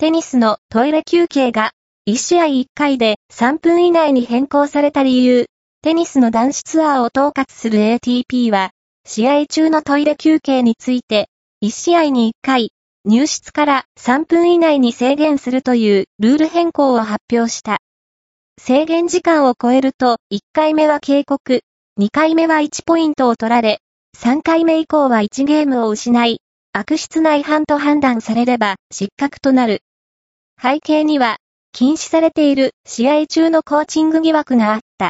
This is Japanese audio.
テニスのトイレ休憩が1試合1回で3分以内に変更された理由、テニスの男子ツアーを統括する ATP は、試合中のトイレ休憩について、1試合に1回、入室から3分以内に制限するというルール変更を発表した。制限時間を超えると、1回目は警告、2回目は1ポイントを取られ、3回目以降は1ゲームを失い、悪質な違反と判断されれば失格となる。背景には、禁止されている試合中のコーチング疑惑があった。